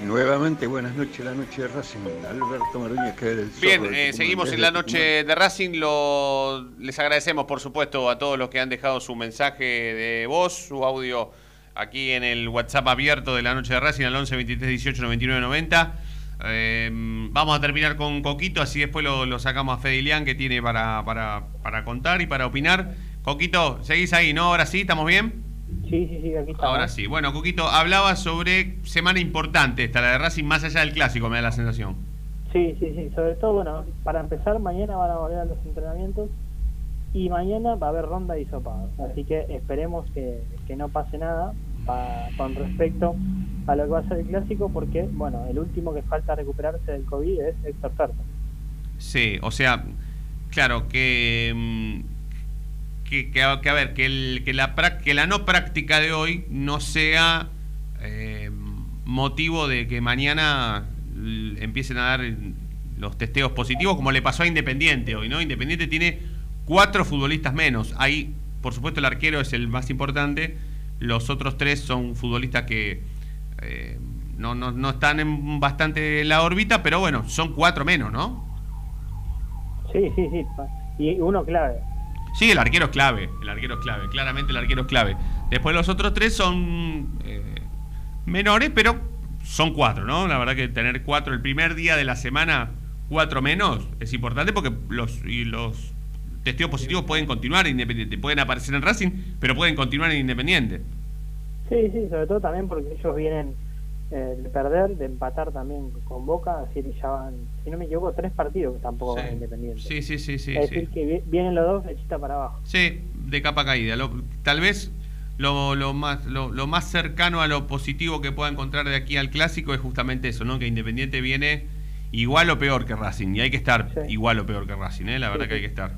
Nuevamente, buenas noches, la noche de Racing. Alberto Martínez, que es el zorro Bien, del eh, seguimos en la noche de Racing. Lo, les agradecemos, por supuesto, a todos los que han dejado su mensaje de voz, su audio aquí en el WhatsApp abierto de la noche de Racing al 11 23 18 99 90. Eh, vamos a terminar con Coquito, así después lo, sacamos a Fedilian que tiene para, para, para, contar y para opinar. Coquito, seguís ahí, ¿no? Ahora sí, ¿estamos bien? Sí, sí, sí, aquí estamos. Ahora sí. Bueno, Coquito, hablaba sobre semana importante esta, la de Racing, más allá del clásico, me da la sensación. Sí, sí, sí. Sobre todo, bueno, para empezar, mañana van a volver a los entrenamientos y mañana va a haber ronda de hisopados. Así que esperemos que, que no pase nada con respecto a lo que va a ser el clásico, porque, bueno, el último que falta recuperarse del COVID es Héctor Ferto. Sí, o sea, claro, que, mm, que, que, a ver, que, el, que, la, que la no práctica de hoy no sea eh, motivo de que mañana empiecen a dar los testeos positivos, como le pasó a Independiente hoy, ¿no? Independiente tiene cuatro futbolistas menos. Ahí, por supuesto, el arquero es el más importante. Los otros tres son futbolistas que eh, no, no, no, están en bastante la órbita, pero bueno, son cuatro menos, ¿no? Sí, sí, sí. Y uno clave. Sí, el arquero es clave. El arquero es clave. Claramente el arquero es clave. Después los otros tres son eh, menores, pero son cuatro, ¿no? La verdad que tener cuatro el primer día de la semana, cuatro menos, es importante porque los, y los testeos positivos pueden continuar en Independiente. Pueden aparecer en Racing, pero pueden continuar en Independiente. Sí, sí, sobre todo también porque ellos vienen eh, de perder, de empatar también con Boca, así que ya van, si no me equivoco, tres partidos que tampoco van Independiente. Sí, sí, sí, sí. Es decir, que vienen los dos flechita para abajo. Sí, de capa caída. tal vez lo, lo más, lo, más cercano a lo positivo que pueda encontrar de aquí al clásico es justamente eso, ¿no? Que Independiente viene igual o peor que Racing. Y hay que estar igual o peor que Racing, ¿eh? La verdad que hay que estar.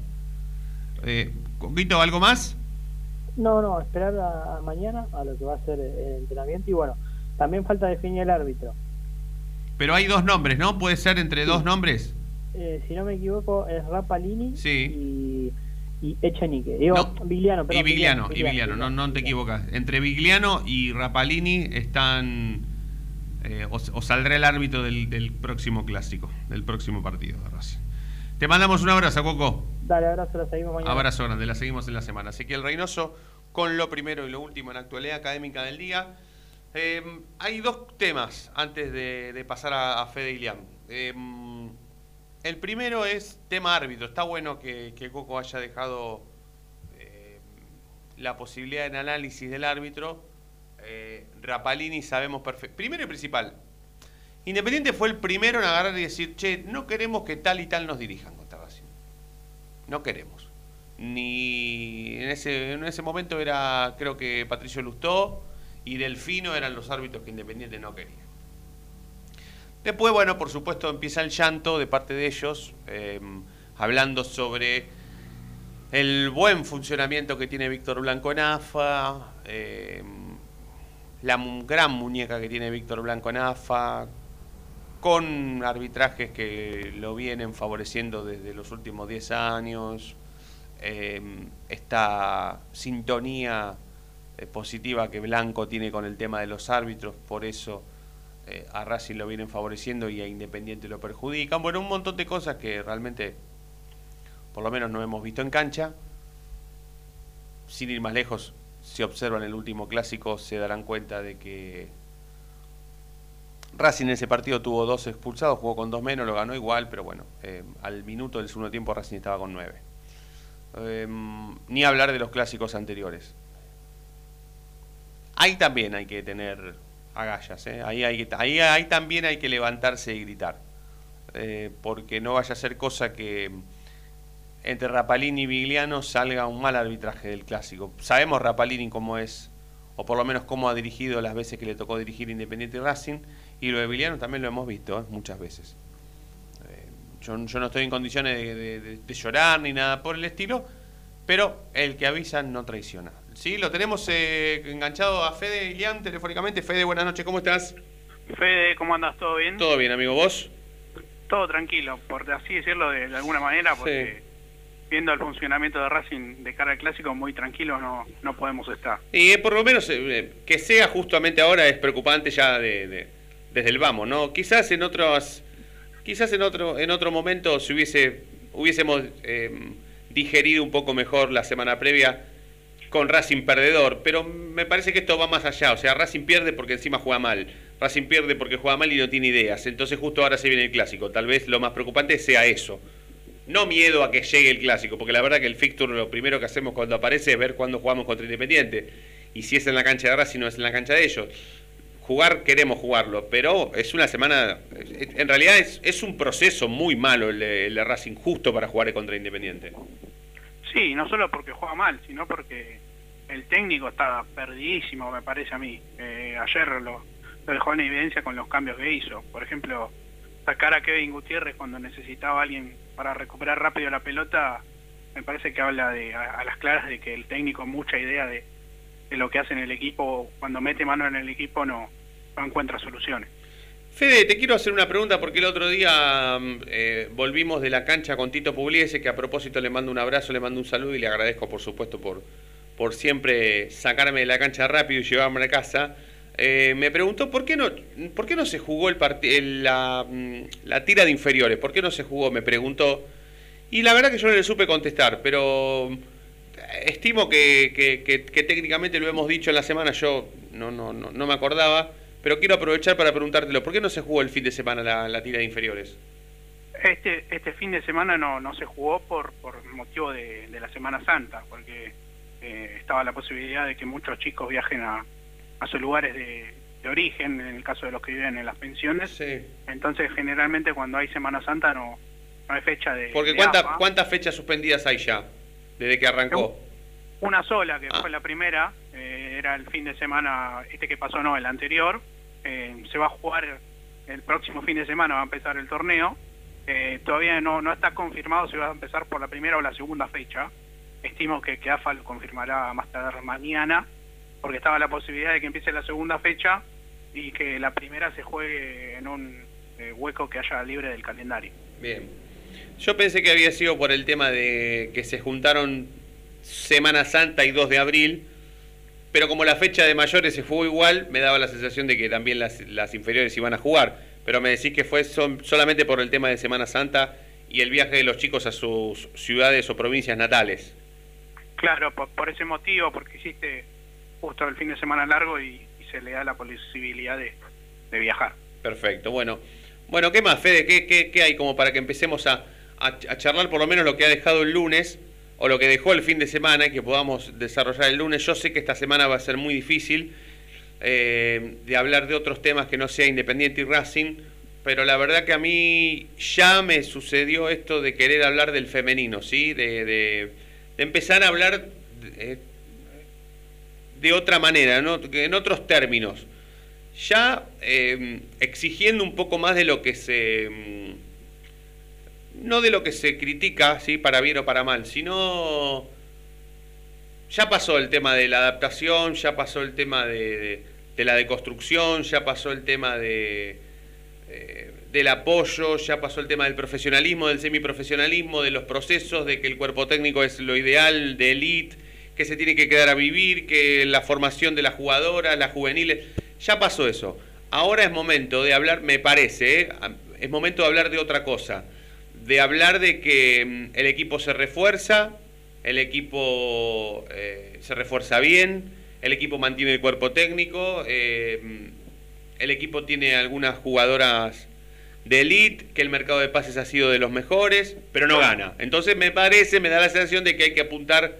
Eh, Coquito, ¿algo más? No, no, esperar a, mañana a lo que va a ser el entrenamiento y bueno, también falta definir el árbitro. Pero hay dos nombres, ¿no? ¿Puede ser entre dos nombres? Eh, si no me equivoco, es Rapalini sí. y y Echenique. Digo, Vigliano, Y Vigliano, y Vigliano, no, no te equivocas. Entre Vigliano y Rapalini están. Eh, o, saldrá el árbitro del, próximo clásico, del próximo partido de Racing. Te mandamos un abrazo, Coco. Dale, abrazo, la seguimos mañana. Abrazo grande, la seguimos en la semana. Así que el Reynoso con lo primero y lo último en la actualidad académica del día. Eh, hay dos temas antes de, pasar a, Fede Ilián. Eh, el primero es tema árbitro. Está bueno que, Coco haya dejado eh, la posibilidad de análisis del árbitro. Eh, Rapalini sabemos perfecto. Primero y principal, Independiente fue el primero en agarrar y decir, che, no queremos que tal y tal nos dirijan contra Racing. No queremos. Ni en ese, en ese momento era, creo que Patricio Lustó y Delfino eran los árbitros que Independiente no quería. Después, bueno, por supuesto empieza el llanto de parte de ellos, em, hablando sobre el buen funcionamiento que tiene Víctor Blanco en AFA, em, la gran muñeca que tiene Víctor Blanco en AFA, con arbitrajes que lo vienen favoreciendo desde los últimos 10 años, em, esta sintonía eh, positiva que Blanco tiene con el tema de los árbitros, por eso eh, a Racing lo vienen favoreciendo y a Independiente lo perjudican. Bueno, un montón de cosas que realmente, por lo menos, no hemos visto en cancha. Sin ir más lejos, si observan el último clásico, se darán cuenta de que Racing en ese partido tuvo dos expulsados, jugó con dos menos, lo ganó igual, pero bueno, eh, al minuto del segundo tiempo Racing estaba con nueve. Em, ni hablar de los clásicos anteriores. Ahí también hay que tener agallas. ¿eh? Ahí, hay, ahí, ahí también hay que levantarse y gritar. Eh, porque no vaya a ser cosa que entre Rapalini y Vigliano salga un mal arbitraje del clásico. Sabemos Rapalini cómo es, o por lo menos cómo ha dirigido las veces que le tocó dirigir Independiente Racing, y lo de Vigliano también lo hemos visto ¿eh? muchas veces. Yo, no estoy en condiciones de llorar ni nada por el estilo, pero el que avisa no traiciona. Sí, lo tenemos eh, enganchado a Fede Ilián telefónicamente. Fede, buenas noches, ¿cómo estás? Fede, ¿cómo andas? ¿Todo bien? Todo bien, amigo. ¿Vos? Todo tranquilo, por así decirlo de, alguna manera, porque viendo el funcionamiento de Racing de cara al clásico, muy tranquilo no, no podemos estar. Y eh, por lo menos eh, que sea justamente ahora es preocupante ya de, desde el vamos, ¿no? Quizás en otros, quizás en otro, en otro momento si hubiese, hubiésemos digerido un poco mejor la semana previa con Racing perdedor, pero me parece que esto va más allá, o sea, Racing pierde porque encima juega mal. Racing pierde porque juega mal y no tiene ideas. Entonces justo ahora se viene el clásico. Tal vez lo más preocupante sea eso. No miedo a que llegue el clásico, porque la verdad que el fixture lo primero que hacemos cuando aparece es ver cuándo jugamos contra Independiente. Y si es en la cancha de Racing no es en la cancha de ellos. Jugar queremos jugarlo, pero es una semana, en realidad es, es un proceso muy malo el el de Racing justo para jugar contra Independiente. Sí, no solo porque juega mal, sino porque el técnico está perdidísimo, me parece a mí. Eh, ayer lo, dejó en evidencia con los cambios que hizo. Por ejemplo, sacar a Kevin Gutiérrez cuando necesitaba a alguien para recuperar rápido la pelota, me parece que habla de a, a las claras de que el técnico mucha idea de, de, lo que hace en el equipo, cuando mete mano en el equipo no, no encuentra soluciones. Fede, te quiero hacer una pregunta porque el otro día eh, volvimos de la cancha con Tito Pugliese, que a propósito le mando un abrazo, le mando un saludo y le agradezco por supuesto por, por siempre sacarme de la cancha rápido y llevarme a casa. Eh, me preguntó por qué no, por qué no se jugó el la, mm, la tira de inferiores, por qué no se jugó, me preguntó. Y la verdad que yo no le supe contestar, pero eh, estimo que, que, que, que técnicamente lo hemos dicho en la semana, yo no, no, no, no me acordaba. Pero quiero aprovechar para preguntártelo, ¿por qué no se jugó el fin de semana la, la tira de inferiores? Este, este fin de semana no, no se jugó por, por motivo de, de la Semana Santa, porque eh, estaba la posibilidad de que muchos chicos viajen a, a sus lugares de, de, origen, en el caso de los que viven en las pensiones. Sí. Entonces, generalmente cuando hay Semana Santa no, no hay fecha de... Porque de ¿cuánta, AFA. ¿cuántas fechas suspendidas hay ya desde que arrancó? Una sola, que Ah. fue la primera, eh, era el fin de semana, este que pasó no, el anterior. Eh, se va a jugar el próximo fin de semana, va a empezar el torneo. Eh, todavía no, no está confirmado si va a empezar por la primera o la segunda fecha. Estimo que, que AFA lo confirmará más tarde mañana, porque estaba la posibilidad de que empiece la segunda fecha y que la primera se juegue en un eh, hueco que haya libre del calendario. Bien. Yo pensé que había sido por el tema de que se juntaron Semana Santa y 2 de abril, pero como la fecha de mayores se jugó igual, me daba la sensación de que también las, las inferiores iban a jugar. Pero me decís que fue son- solamente por el tema de Semana Santa y el viaje de los chicos a sus ciudades o provincias natales. Claro, por, por ese motivo, porque hiciste justo el fin de semana largo y, y se le da la posibilidad de, de viajar. Perfecto, bueno. Bueno, ¿qué más, Fede? ¿Qué, qué, qué hay como para que empecemos a, a, a charlar por lo menos lo que ha dejado el lunes o lo que dejó el fin de semana que podamos desarrollar el lunes? Yo sé que esta semana va a ser muy difícil eh, de hablar de otros temas que no sea Independiente y Racing, pero la verdad que a mí ya me sucedió esto de querer hablar del femenino, ¿sí? De, empezar a hablar de, de otra manera, ¿no? en otros términos ya eh, exigiendo un poco más de lo que se mm, no de lo que se critica sí para bien o para mal sino ya pasó el tema de la adaptación ya pasó el tema de, la deconstrucción ya pasó el tema de eh, del apoyo ya pasó el tema del profesionalismo del semiprofesionalismo de los procesos de que el cuerpo técnico es lo ideal de elite que se tiene que quedar a vivir que la formación de las jugadoras las juveniles ya pasó eso. Ahora es momento de hablar, me parece, ¿eh? es momento de hablar de otra cosa. De hablar de que mm, el equipo se refuerza, el equipo eh, se refuerza bien, el equipo mantiene el cuerpo técnico, eh, el equipo tiene algunas jugadoras de elite, que el mercado de pases ha sido de los mejores, pero no gana. Entonces me parece, me da la sensación de que hay que apuntar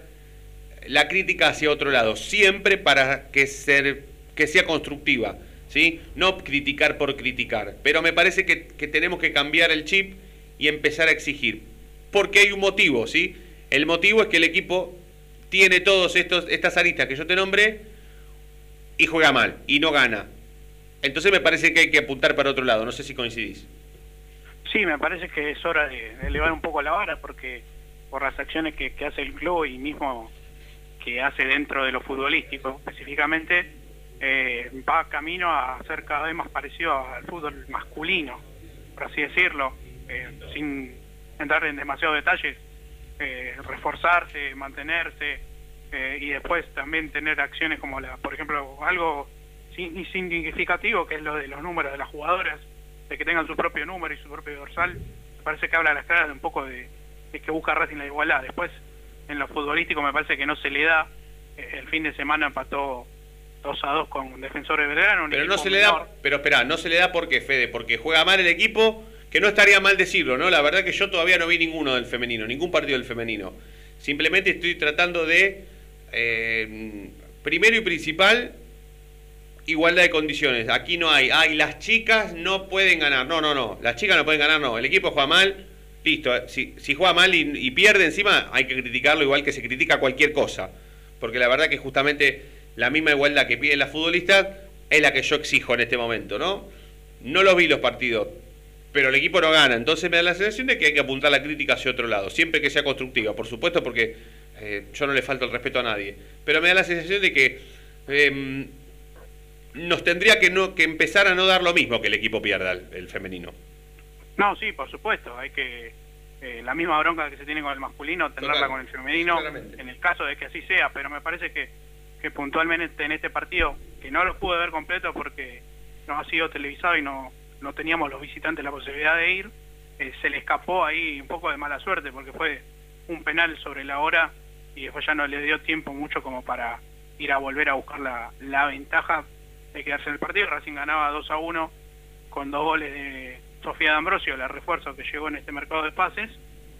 la crítica hacia otro lado, siempre para que ser que sea constructiva, ¿sí? No criticar por criticar, pero me parece que, que, tenemos que cambiar el chip y empezar a exigir, porque hay un motivo, ¿sí? El motivo es que el equipo tiene todos estos estas aristas que yo te nombré y juega mal y no gana. Entonces me parece que hay que apuntar para otro lado, no sé si coincidís. Sí, me parece que es hora de, elevar un poco la vara porque por las acciones que, que hace el club y mismo que hace dentro de lo futbolístico específicamente eh, va camino a ser cada vez más parecido al fútbol masculino, por así decirlo, eh, sin entrar en demasiados detalles, eh, reforzarse, mantenerse eh, y después también tener acciones como la, por ejemplo, algo significativo que es lo de los números de las jugadoras, de que tengan su propio número y su propio dorsal, me parece que habla a las caras de un poco de, de que busca Racing la igualdad. Después, en lo futbolístico me parece que no se le da, el fin de semana empató 2 a 2 con Defensores de Belgrano. Pero no se le da, pero espera, no se le da porque Fede, porque juega mal el equipo, que no estaría mal decirlo, ¿no? La verdad que yo todavía no vi ninguno del femenino, ningún partido del femenino. Simplemente estoy tratando de, eh, primero y principal, igualdad de condiciones. Aquí no hay, ay, las chicas no pueden ganar. No, no, no, las chicas no pueden ganar, no. El equipo juega mal, listo. Si, si juega mal y, y pierde encima, hay que criticarlo igual que se critica cualquier cosa. Porque la verdad que justamente la misma igualdad que piden las futbolistas es la que yo exijo en este momento, ¿no? No los vi los partidos, pero el equipo no gana. Entonces me da la sensación de que hay que apuntar la crítica hacia otro lado, siempre que sea constructiva, por supuesto, porque eh, yo no le falto el respeto a nadie. Pero me da la sensación de que em, nos tendría que, no, que empezar a no dar lo mismo que el equipo pierda, el, el femenino. No, sí, por supuesto. Hay que. eh, la misma bronca que se tiene con el masculino, tenerla Total. con el femenino, Claramente. en el caso de que así sea. Pero me parece que, que puntualmente en este partido, que no lo pude ver completo porque no ha sido televisado y no, no teníamos los visitantes la posibilidad de ir, eh, se le escapó ahí un poco de mala suerte porque fue un penal sobre la hora y después ya no le dio tiempo mucho como para ir a volver a buscar la, la ventaja de quedarse en el partido. Racing ganaba 2 a 1 con dos goles de Sofía D'Ambrosio, la refuerzo que llegó en este mercado de pases,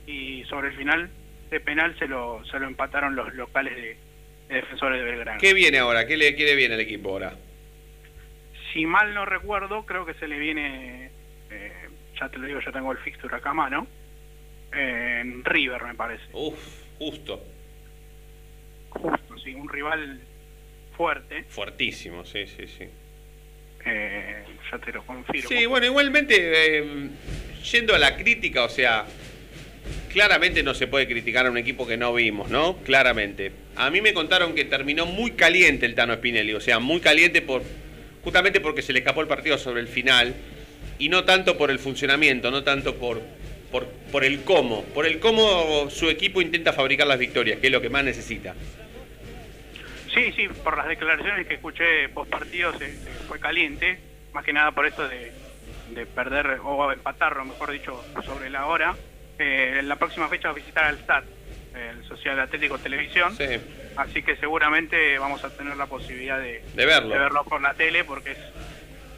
y sobre el final de penal se lo, se lo empataron los locales de, de defensores de Belgrano. ¿Qué viene ahora? ¿Qué le quiere bien al equipo ahora? Si mal no recuerdo, creo que se le viene, eh, ya te lo digo, ya tengo el fixture acá a mano, eh, en River me parece. Uf, justo. Justo, sí, un rival fuerte, Fuertísimo, sí, sí, sí. eh, ya te lo confirmo. Sí, bueno, igualmente, eh, yendo a la crítica, o sea, claramente no se puede criticar a un equipo que no vimos, ¿no? Claramente. A mí me contaron que terminó muy caliente el Tano Spinelli, o sea, muy caliente por justamente porque se le escapó el partido sobre el final y no tanto por el funcionamiento, no tanto por, por, por el cómo. Por el cómo su equipo intenta fabricar las victorias, que es lo que más necesita. Sí, sí, por las declaraciones que escuché post partido se, se fue caliente, más que nada por esto de, de perder o empatar, o mejor dicho, sobre la hora. Eh, en la próxima fecha va a visitar al STAT, el Social Atlético Televisión, Sí. Así que seguramente vamos a tener la posibilidad de, De verlo. de verlo por la tele, porque es,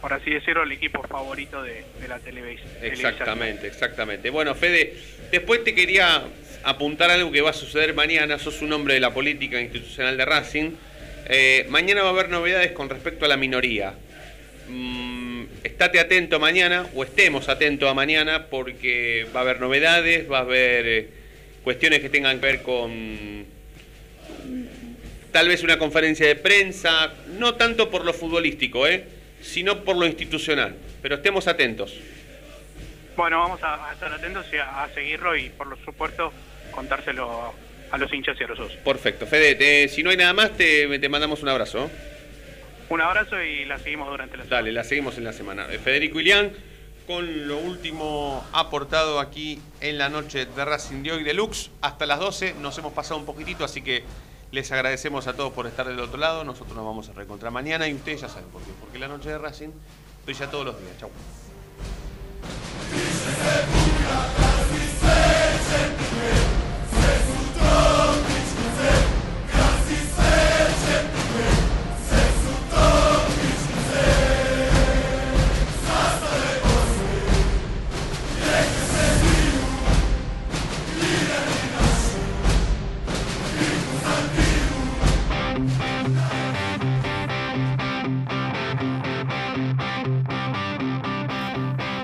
por así decirlo, el equipo favorito de, de la televisión. Exactamente, exactamente. Bueno, Fede, después te quería apuntar algo que va a suceder mañana. Sos un hombre de la política institucional de Racing. Eh, mañana va a haber novedades con respecto a la minoría. Mm, estate atento mañana, o estemos atentos a mañana, porque va a haber novedades, va a haber eh, cuestiones que tengan que ver con tal vez una conferencia de prensa, no tanto por lo futbolístico, ¿eh? sino por lo institucional. Pero estemos atentos. Bueno, vamos a, a estar atentos y a, a seguirlo y, por supuesto, contárselo a los hinchas y a los socios. Perfecto. Fede, te- si no hay nada más, te, te mandamos un abrazo. Un abrazo y la seguimos durante la Dale, la seguimos en la semana. Eh, Federico Ilián, con lo último aportado aquí en la noche de Racing de hoy Deluxe. Hasta las 12 nos hemos pasado un poquitito, así que les agradecemos a todos por estar del otro lado. Nosotros nos vamos a reencontrar mañana y ustedes ya saben por qué. Porque la noche de Racing estoy ya todos los días. Chau.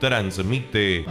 transmite